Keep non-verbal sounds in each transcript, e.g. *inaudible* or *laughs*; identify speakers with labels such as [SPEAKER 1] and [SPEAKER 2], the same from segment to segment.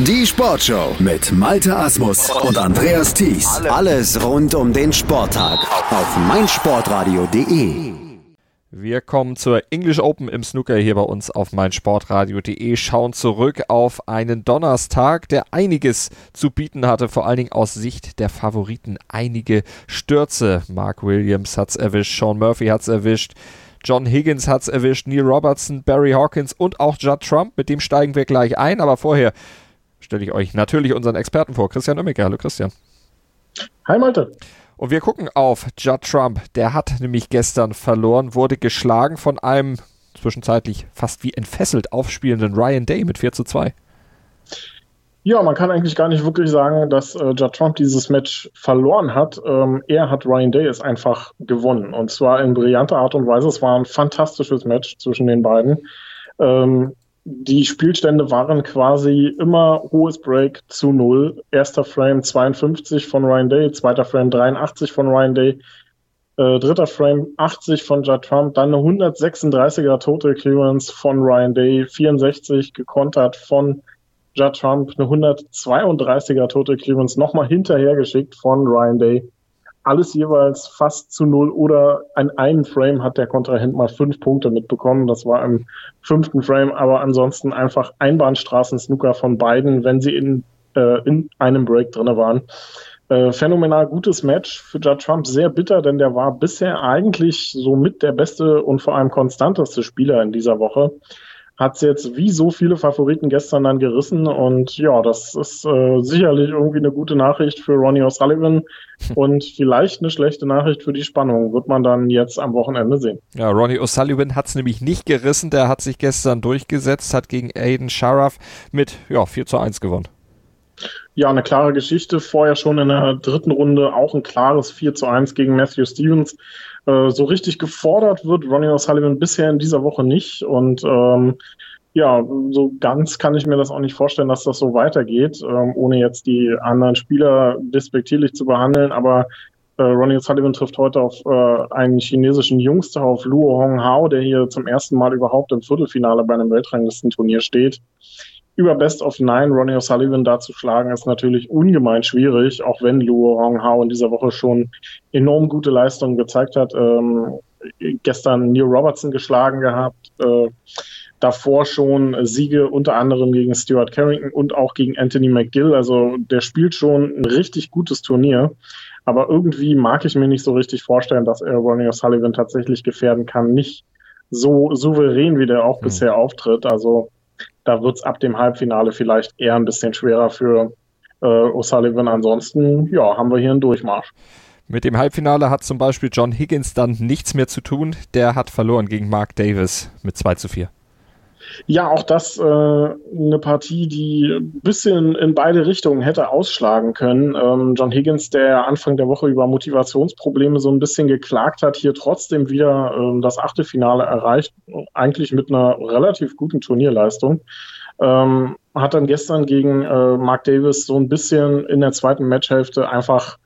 [SPEAKER 1] Die Sportshow mit Malte Asmus und Andreas Thies. Alles rund um den Sporttag auf meinsportradio.de.
[SPEAKER 2] Wir kommen zur English Open im Snooker hier bei uns auf meinsportradio.de, schauen zurück auf einen Donnerstag, der einiges zu bieten hatte, vor allen Dingen aus Sicht der Favoriten. Einige Stürze. Mark Williams hat's erwischt, Sean Murphy hat's erwischt. John Higgins hat's erwischt, Neil Robertson, Barry Hawkins und auch Judd Trump. Mit dem steigen wir gleich ein, aber vorher stelle ich euch natürlich unseren Experten vor, Christian Oemmeke. Hallo Christian.
[SPEAKER 3] Hi Malte.
[SPEAKER 2] Und wir gucken auf Judd Trump. Der hat nämlich gestern verloren, wurde geschlagen von einem zwischenzeitlich fast wie entfesselt aufspielenden Ryan Day mit 4 zu 2.
[SPEAKER 3] Ja, man kann eigentlich gar nicht wirklich sagen, dass äh, Judd Trump dieses Match verloren hat. Ähm, er hat Ryan Day es einfach gewonnen. Und zwar in brillanter Art und Weise. Es war ein fantastisches Match zwischen den beiden. Ähm, die Spielstände waren quasi immer hohes Break zu null. Erster Frame 52 von Ryan Day, zweiter Frame 83 von Ryan Day, äh, dritter Frame 80 von Judd Trump, dann eine 136er Total Clearance von Ryan Day, 64 gekontert von Judd Trump, eine 132er Total Clearance nochmal hinterhergeschickt von Ryan Day alles jeweils fast zu null oder an einem Frame hat der Kontrahent mal fünf Punkte mitbekommen. Das war im fünften Frame, aber ansonsten einfach Einbahnstraßen-Snooker von beiden, wenn sie in, äh, in einem Break drinne waren. Äh, phänomenal gutes Match für Judd Trump, sehr bitter, denn der war bisher eigentlich so mit der beste und vor allem konstanteste Spieler in dieser Woche hat es jetzt wie so viele Favoriten gestern dann gerissen. Und ja, das ist äh, sicherlich irgendwie eine gute Nachricht für Ronnie O'Sullivan *laughs* und vielleicht eine schlechte Nachricht für die Spannung. Wird man dann jetzt am Wochenende sehen.
[SPEAKER 2] Ja, Ronnie O'Sullivan hat es nämlich nicht gerissen. Der hat sich gestern durchgesetzt, hat gegen Aiden Sharaf mit ja, 4 zu 1 gewonnen.
[SPEAKER 3] Ja, eine klare Geschichte. Vorher schon in der dritten Runde auch ein klares 4 zu 1 gegen Matthew Stevens. Äh, so richtig gefordert wird Ronnie O'Sullivan bisher in dieser Woche nicht. Und ähm, ja, so ganz kann ich mir das auch nicht vorstellen, dass das so weitergeht, ähm, ohne jetzt die anderen Spieler despektierlich zu behandeln. Aber äh, Ronnie O'Sullivan trifft heute auf äh, einen chinesischen Jungster, auf Luo Hong Hao, der hier zum ersten Mal überhaupt im Viertelfinale bei einem Weltranglistenturnier steht über Best of Nine Ronnie O'Sullivan da zu schlagen, ist natürlich ungemein schwierig, auch wenn Luo Hao in dieser Woche schon enorm gute Leistungen gezeigt hat. Ähm, gestern Neil Robertson geschlagen gehabt, äh, davor schon Siege unter anderem gegen Stuart Carrington und auch gegen Anthony McGill. Also der spielt schon ein richtig gutes Turnier. Aber irgendwie mag ich mir nicht so richtig vorstellen, dass er Ronnie O'Sullivan tatsächlich gefährden kann. Nicht so souverän, wie der auch mhm. bisher auftritt. Also da wird es ab dem Halbfinale vielleicht eher ein bisschen schwerer für äh, O'Sullivan. Ansonsten, ja, haben wir hier einen Durchmarsch.
[SPEAKER 2] Mit dem Halbfinale hat zum Beispiel John Higgins dann nichts mehr zu tun. Der hat verloren gegen Mark Davis mit 2 zu 4.
[SPEAKER 3] Ja, auch das äh, eine Partie, die ein bisschen in beide Richtungen hätte ausschlagen können. Ähm, John Higgins, der Anfang der Woche über Motivationsprobleme so ein bisschen geklagt hat, hier trotzdem wieder ähm, das Achtelfinale erreicht, eigentlich mit einer relativ guten Turnierleistung. Ähm, hat dann gestern gegen äh, Mark Davis so ein bisschen in der zweiten Matchhälfte einfach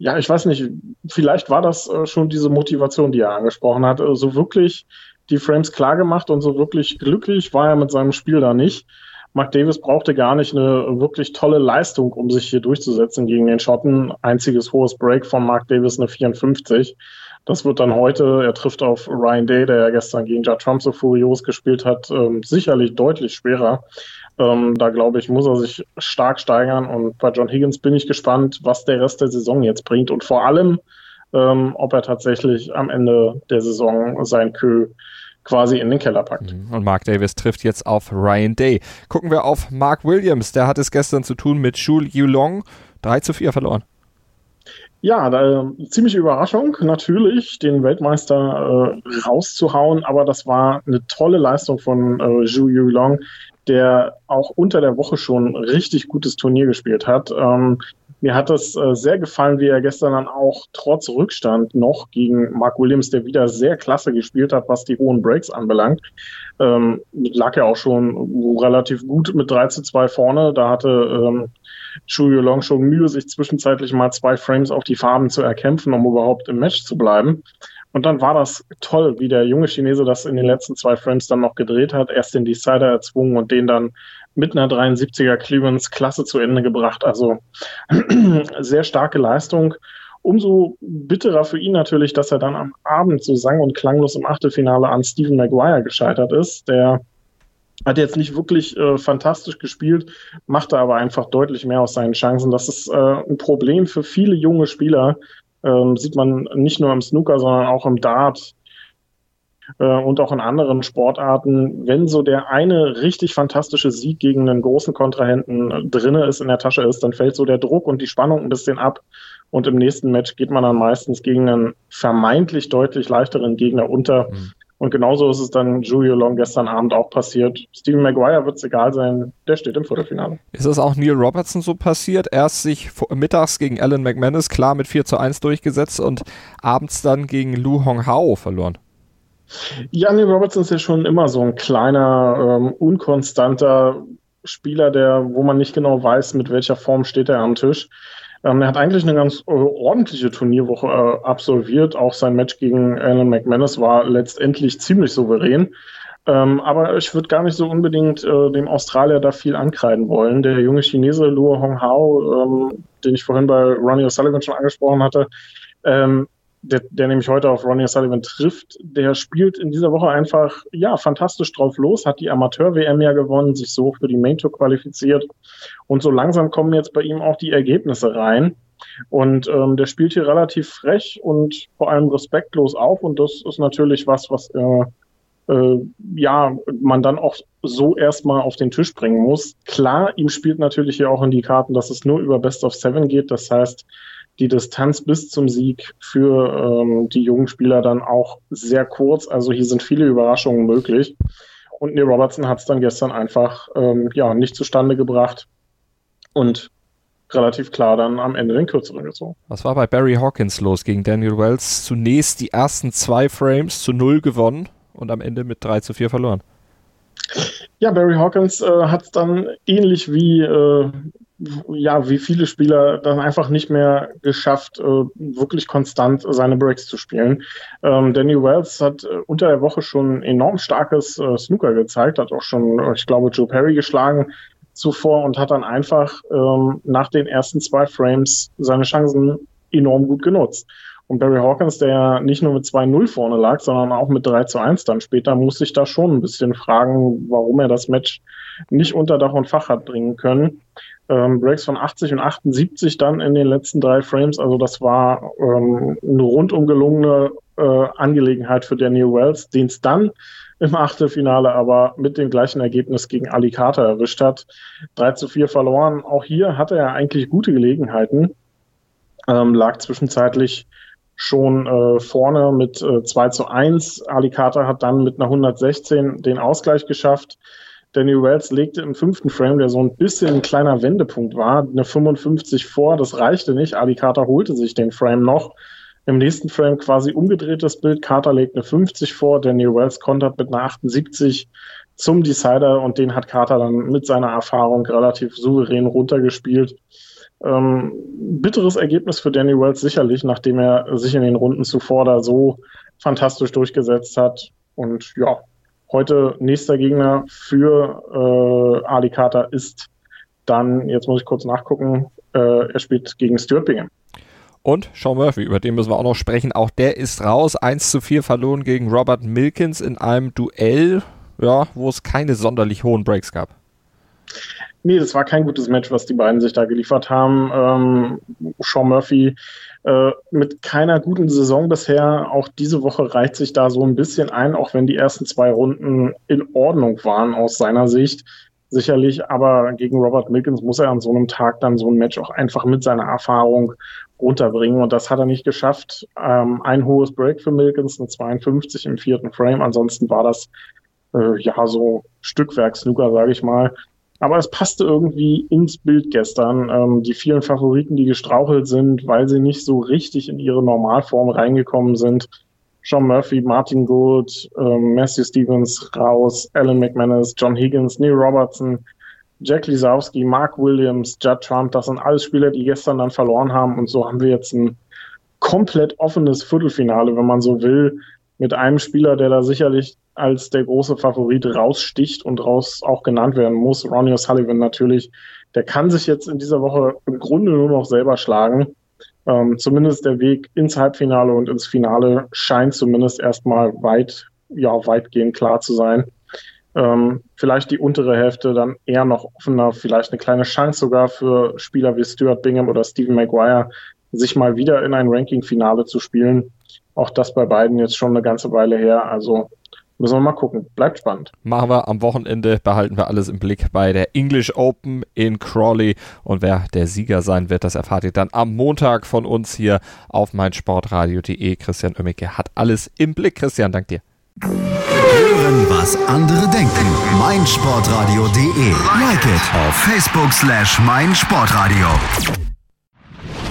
[SPEAKER 3] ja, ich weiß nicht, vielleicht war das äh, schon diese Motivation, die er angesprochen hat, so wirklich die Frames klar gemacht und so wirklich glücklich war er mit seinem Spiel da nicht. Mark Davis brauchte gar nicht eine wirklich tolle Leistung, um sich hier durchzusetzen gegen den Schotten. Einziges hohes Break von Mark Davis eine 54. Das wird dann heute, er trifft auf Ryan Day, der ja gestern gegen Judd Trump so furios gespielt hat, ähm, sicherlich deutlich schwerer. Ähm, da glaube ich, muss er sich stark steigern. Und bei John Higgins bin ich gespannt, was der Rest der Saison jetzt bringt. Und vor allem, ähm, ob er tatsächlich am Ende der Saison sein Kö quasi in den Keller packt.
[SPEAKER 2] Mhm. Und Mark Davis trifft jetzt auf Ryan Day. Gucken wir auf Mark Williams. Der hat es gestern zu tun mit Shul Yulong. 3 zu 4 verloren.
[SPEAKER 3] Ja, da, ziemliche Überraschung, natürlich, den Weltmeister äh, rauszuhauen, aber das war eine tolle Leistung von äh, Zhu Yulong, der auch unter der Woche schon richtig gutes Turnier gespielt hat. Ähm, mir hat es äh, sehr gefallen, wie er gestern dann auch trotz Rückstand noch gegen Mark Williams, der wieder sehr klasse gespielt hat, was die hohen Breaks anbelangt. Ähm, lag ja auch schon relativ gut mit 3 zu 2 vorne. Da hatte ähm, Chu Long schon Mühe, sich zwischenzeitlich mal zwei Frames auf die Farben zu erkämpfen, um überhaupt im Match zu bleiben. Und dann war das toll, wie der junge Chinese das in den letzten zwei Frames dann noch gedreht hat. Erst den Decider erzwungen und den dann mit einer 73er Clearance klasse zu Ende gebracht. Also *clears throat* sehr starke Leistung. Umso bitterer für ihn natürlich, dass er dann am Abend so sang- und klanglos im Achtelfinale an Stephen Maguire gescheitert ist. Der hat jetzt nicht wirklich äh, fantastisch gespielt, machte aber einfach deutlich mehr aus seinen Chancen. Das ist äh, ein Problem für viele junge Spieler. Ähm, sieht man nicht nur im Snooker, sondern auch im Dart äh, und auch in anderen Sportarten. Wenn so der eine richtig fantastische Sieg gegen einen großen Kontrahenten drinne ist, in der Tasche ist, dann fällt so der Druck und die Spannung ein bisschen ab. Und im nächsten Match geht man dann meistens gegen einen vermeintlich deutlich leichteren Gegner unter. Mhm. Und genauso ist es dann Julio Long gestern Abend auch passiert. Steven Maguire wird es egal sein, der steht im Viertelfinale.
[SPEAKER 2] Ist es auch Neil Robertson so passiert? Erst sich mittags gegen Alan McManus klar mit 4 zu 1 durchgesetzt und abends dann gegen Lu Hong Hao verloren.
[SPEAKER 3] Ja, Neil Robertson ist ja schon immer so ein kleiner, ähm, unkonstanter Spieler, der, wo man nicht genau weiß, mit welcher Form steht er am Tisch. Ähm, er hat eigentlich eine ganz äh, ordentliche Turnierwoche äh, absolviert. Auch sein Match gegen Alan McManus war letztendlich ziemlich souverän. Ähm, aber ich würde gar nicht so unbedingt äh, dem Australier da viel ankreiden wollen. Der junge Chinese Luo Hong Hao, ähm, den ich vorhin bei Ronnie O'Sullivan schon angesprochen hatte, ähm, der, der nämlich heute auf Ronnie Sullivan trifft, der spielt in dieser Woche einfach, ja, fantastisch drauf los, hat die Amateur-WM ja gewonnen, sich so für die Main Tour qualifiziert und so langsam kommen jetzt bei ihm auch die Ergebnisse rein. Und ähm, der spielt hier relativ frech und vor allem respektlos auf und das ist natürlich was, was äh, äh, ja man dann auch so erstmal auf den Tisch bringen muss. Klar, ihm spielt natürlich hier auch in die Karten, dass es nur über Best of Seven geht. Das heißt, die Distanz bis zum Sieg für ähm, die jungen Spieler dann auch sehr kurz. Also hier sind viele Überraschungen möglich. Und Neil Robertson hat es dann gestern einfach ähm, ja nicht zustande gebracht und relativ klar dann am Ende den kürzeren gezogen.
[SPEAKER 2] Was war bei Barry Hawkins los gegen Daniel Wells? Zunächst die ersten zwei Frames zu null gewonnen und am Ende mit 3 zu 4 verloren.
[SPEAKER 3] Ja, Barry Hawkins äh, hat es dann ähnlich wie äh, ja, wie viele Spieler dann einfach nicht mehr geschafft, äh, wirklich konstant seine Breaks zu spielen. Ähm, Danny Wells hat äh, unter der Woche schon enorm starkes äh, Snooker gezeigt, hat auch schon, ich glaube, Joe Perry geschlagen zuvor und hat dann einfach ähm, nach den ersten zwei Frames seine Chancen enorm gut genutzt. Und Barry Hawkins, der nicht nur mit 2-0 vorne lag, sondern auch mit 3 zu 1 dann später, muss sich da schon ein bisschen fragen, warum er das Match nicht unter Dach und Fach hat bringen können ähm, Breaks von 80 und 78 dann in den letzten drei Frames. Also das war ähm, eine rundum gelungene äh, Angelegenheit für Daniel Wells, den es dann im Achtelfinale aber mit dem gleichen Ergebnis gegen Ali Carter erwischt hat. 3 zu 4 verloren. Auch hier hatte er eigentlich gute Gelegenheiten. Ähm, lag zwischenzeitlich schon äh, vorne mit äh, 2 zu 1. Ali Carter hat dann mit einer 116 den Ausgleich geschafft. Danny Wells legte im fünften Frame, der so ein bisschen ein kleiner Wendepunkt war, eine 55 vor. Das reichte nicht. Ali Carter holte sich den Frame noch. Im nächsten Frame quasi umgedrehtes Bild. Carter legt eine 50 vor. Danny Wells kontert mit einer 78 zum Decider und den hat Carter dann mit seiner Erfahrung relativ souverän runtergespielt. Ähm, bitteres Ergebnis für Danny Wells sicherlich, nachdem er sich in den Runden zuvor da so fantastisch durchgesetzt hat. Und ja, Heute nächster Gegner für äh, Ali Carter ist dann, jetzt muss ich kurz nachgucken, äh, er spielt gegen Stuart Bingham.
[SPEAKER 2] Und Sean Murphy, über den müssen wir auch noch sprechen. Auch der ist raus. 1 zu 4 verloren gegen Robert Milkins in einem Duell, ja, wo es keine sonderlich hohen Breaks gab.
[SPEAKER 3] Nee, das war kein gutes Match, was die beiden sich da geliefert haben. Ähm, Sean Murphy äh, mit keiner guten Saison bisher. Auch diese Woche reicht sich da so ein bisschen ein, auch wenn die ersten zwei Runden in Ordnung waren aus seiner Sicht. Sicherlich, aber gegen Robert Milkins muss er an so einem Tag dann so ein Match auch einfach mit seiner Erfahrung runterbringen. Und das hat er nicht geschafft. Ähm, ein hohes Break für Milkins, eine 52 im vierten Frame. Ansonsten war das äh, ja so Stückwerk-Snooker, sage ich mal. Aber es passte irgendwie ins Bild gestern. Ähm, die vielen Favoriten, die gestrauchelt sind, weil sie nicht so richtig in ihre Normalform reingekommen sind. Sean Murphy, Martin Gould, ähm, Matthew Stevens raus, Alan McManus, John Higgins, Neil Robertson, Jack Lisowski, Mark Williams, Judd Trump, das sind alles Spieler, die gestern dann verloren haben. Und so haben wir jetzt ein komplett offenes Viertelfinale, wenn man so will, mit einem Spieler, der da sicherlich als der große Favorit raussticht und raus auch genannt werden muss. Ronnie O'Sullivan natürlich, der kann sich jetzt in dieser Woche im Grunde nur noch selber schlagen. Ähm, zumindest der Weg ins Halbfinale und ins Finale scheint zumindest erstmal weit, ja, weitgehend klar zu sein. Ähm, vielleicht die untere Hälfte dann eher noch offener, vielleicht eine kleine Chance sogar für Spieler wie Stuart Bingham oder Stephen Maguire, sich mal wieder in ein Ranking-Finale zu spielen. Auch das bei beiden jetzt schon eine ganze Weile her. Also müssen wir mal gucken. Bleibt spannend.
[SPEAKER 2] Machen wir am Wochenende, behalten wir alles im Blick bei der English Open in Crawley. Und wer der Sieger sein wird, das erfahrt ihr dann am Montag von uns hier auf meinsportradio.de. Christian Oemmeke hat alles im Blick. Christian, dank dir.
[SPEAKER 1] Hören, was andere denken. meinsportradio.de. Like it auf Facebook slash meinsportradio.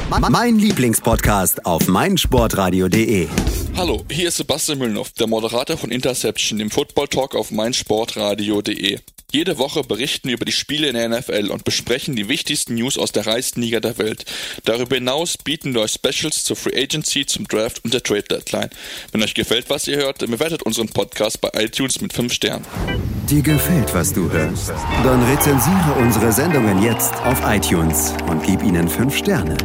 [SPEAKER 1] Mein Lieblingspodcast auf meinsportradio.de.
[SPEAKER 4] Hallo, hier ist Sebastian Müllnow, der Moderator von Interception, dem Football Talk auf meinsportradio.de. Jede Woche berichten wir über die Spiele in der NFL und besprechen die wichtigsten News aus der reichsten Liga der Welt. Darüber hinaus bieten wir euch Specials zur Free Agency, zum Draft und der Trade Deadline. Wenn euch gefällt, was ihr hört, dann bewertet unseren Podcast bei iTunes mit 5 Sternen.
[SPEAKER 1] Dir gefällt, was du hörst? Dann rezensiere unsere Sendungen jetzt auf iTunes und gib ihnen 5 Sterne.